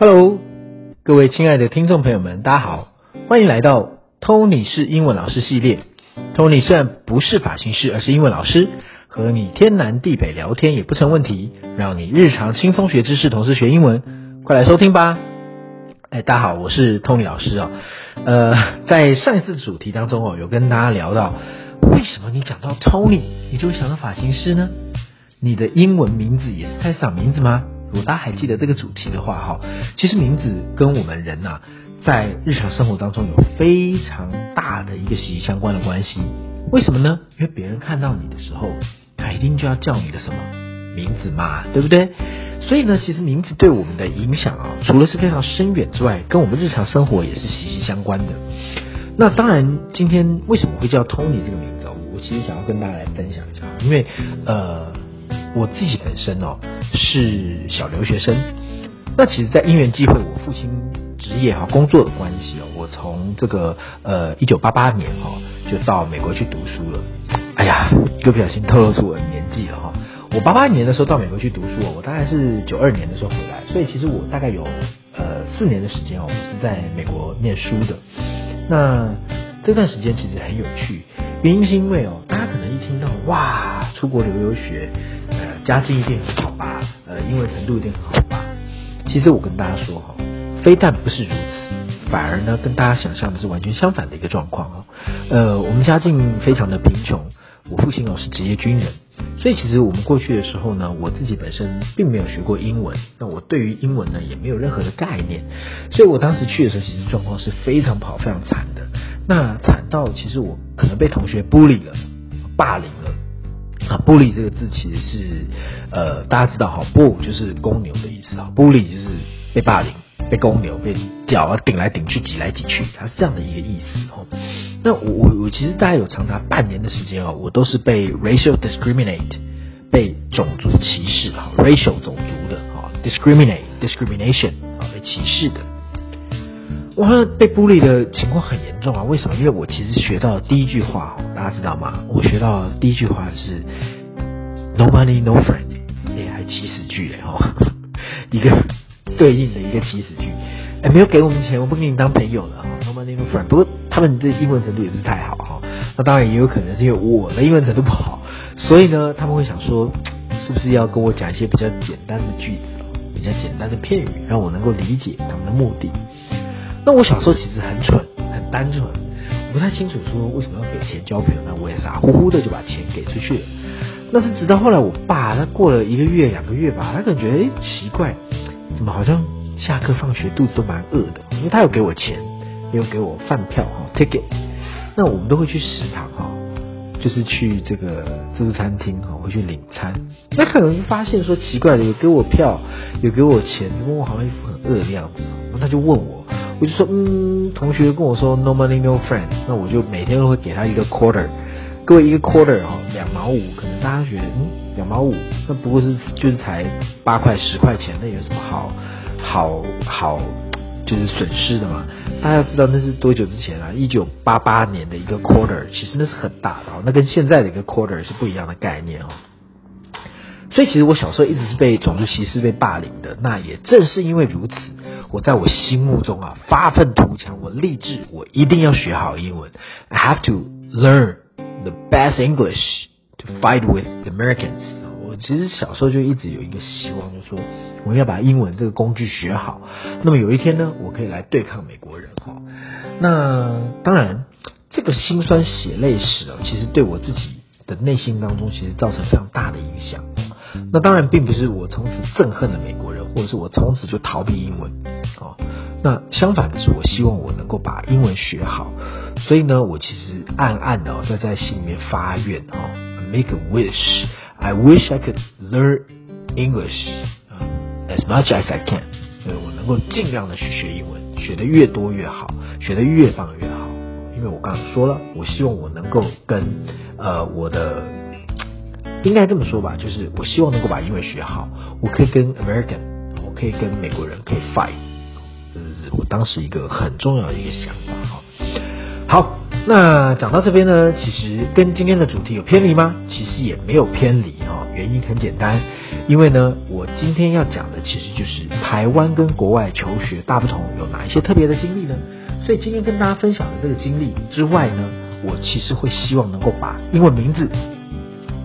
Hello，各位亲爱的听众朋友们，大家好，欢迎来到 Tony 是英文老师系列。Tony 虽然不是发型师，而是英文老师，和你天南地北聊天也不成问题，让你日常轻松学知识，同时学英文，快来收听吧。哎，大家好，我是 Tony 老师哦。呃，在上一次的主题当中哦，有跟大家聊到，为什么你讲到 Tony，你就会想到发型师呢？你的英文名字也是菜市场名字吗？如果大家还记得这个主题的话，哈，其实名字跟我们人呐，在日常生活当中有非常大的一个息息相关的关系。为什么呢？因为别人看到你的时候，他一定就要叫你的什么名字嘛，对不对？所以呢，其实名字对我们的影响啊，除了是非常深远之外，跟我们日常生活也是息息相关的。那当然，今天为什么会叫 Tony 这个名字？我其实想要跟大家来分享一下，因为呃。我自己本身哦是小留学生，那其实，在因缘机会，我父亲职业哈工作的关系哦，我从这个呃一九八八年哈就到美国去读书了。哎呀，一不小心透露出我的年纪了哈。我八八年的时候到美国去读书，我大概是九二年的时候回来，所以其实我大概有呃四年的时间哦，我是在美国念书的。那这段时间其实很有趣，原因是因为哦，大家可能一听到哇出国留留学。家境一定很好吧？呃，英文程度一定很好吧？其实我跟大家说哈，非但不是如此，反而呢，跟大家想象的是完全相反的一个状况哦。呃，我们家境非常的贫穷，我父亲哦是职业军人，所以其实我们过去的时候呢，我自己本身并没有学过英文，那我对于英文呢也没有任何的概念，所以我当时去的时候，其实状况是非常不好、非常惨的。那惨到其实我可能被同学 bully 了，霸凌了。啊，bully 这个字其实是，呃，大家知道哈，bull 就是公牛的意思啊，bully 就是被霸凌、被公牛、被脚啊顶来顶去、挤来挤去，它是这样的一个意思哦。那我我我其实大概有长达半年的时间哦，我都是被 racial discriminate，被种族歧视啊，racial 种族的啊，discriminate discrimination 啊，被歧视的。我好像，被孤立的情况很严重啊！为什么？因为我其实学到第一句话，大家知道吗？我学到第一句话是 “No money, no friend”，哎，还起始句嘞哦，一个对应的一个起始句。哎，没有给我们钱，我不跟你当朋友了哈。No money, no friend。不过他们这英文程度也不是太好哈。那当然也有可能是因为我的英文程度不好，所以呢，他们会想说，是不是要跟我讲一些比较简单的句子，比较简单的片语，让我能够理解他们的目的。那我小时候其实很蠢，很单纯，我不太清楚说为什么要给钱交朋友，那我也傻乎乎的就把钱给出去了。那是直到后来我爸，他过了一个月、两个月吧，他感觉哎奇怪，怎么好像下课放学肚子都蛮饿的？因为他有给我钱，也有给我饭票哈，ticket。那我们都会去食堂哈，就是去这个自助餐厅哈，会去领餐。那可能发现说奇怪的，有给我票，有给我钱，问我好像一副很饿的样子，那他就问我。我就说，嗯，同学跟我说 no money no friends”，那我就每天都会给他一个 quarter，各位一个 quarter 哈，两毛五，可能大家觉得，嗯，两毛五，那不过是就是才八块十块钱，那有什么好好好就是损失的嘛？大家要知道那是多久之前啊？一九八八年的一个 quarter，其实那是很大的哦，那跟现在的一个 quarter 是不一样的概念哦。所以其实我小时候一直是被种族歧视、被霸凌的。那也正是因为如此，我在我心目中啊发愤图强，我立志我一定要学好英文。I have to learn the best English to fight with Americans。我其实小时候就一直有一个希望，就说我要把英文这个工具学好。那么有一天呢，我可以来对抗美国人哈。那当然，这个心酸血泪史啊，其实对我自己的内心当中，其实造成非常大的影响。那当然并不是我从此憎恨了美国，或者是我从此就逃避英文哦。那相反的是，我希望我能够把英文学好。所以呢，我其实暗暗的在在心里面发愿哦，make a wish，I wish I could learn English as much as I can。所以我能够尽量的去学英文，学的越多越好，学的越棒越好。因为我刚刚说了，我希望我能够跟呃我的。应该这么说吧，就是我希望能够把英文学好，我可以跟 American，可以跟美国人可以 fight，这是我当时一个很重要的一个想法哈。好，那讲到这边呢，其实跟今天的主题有偏离吗？其实也没有偏离哈，原因很简单，因为呢，我今天要讲的其实就是台湾跟国外求学大不同，有哪一些特别的经历呢？所以今天跟大家分享的这个经历之外呢，我其实会希望能够把英文名字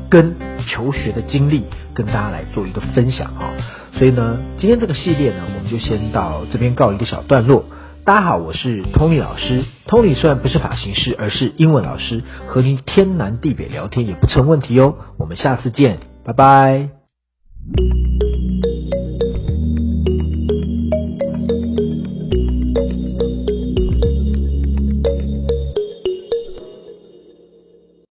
跟求学的经历跟大家来做一个分享哈。所以呢，今天这个系列呢，我们就先到这边告一个小段落。大家好，我是 Tony 老师。Tony 虽然不是发型师，而是英文老师，和您天南地北聊天也不成问题哦。我们下次见，拜拜。